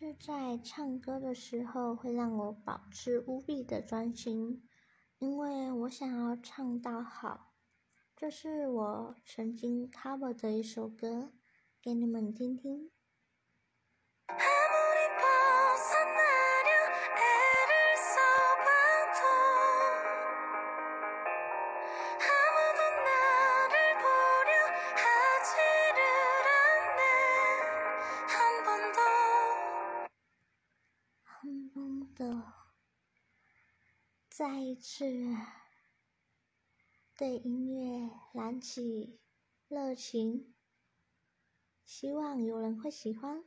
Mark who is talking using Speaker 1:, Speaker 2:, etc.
Speaker 1: 是在唱歌的时候会让我保持无比的专心，因为我想要唱到好。这是我曾经 cover 的一首歌，给你们听听。的，再一次对音乐燃起热情，希望有人会喜欢。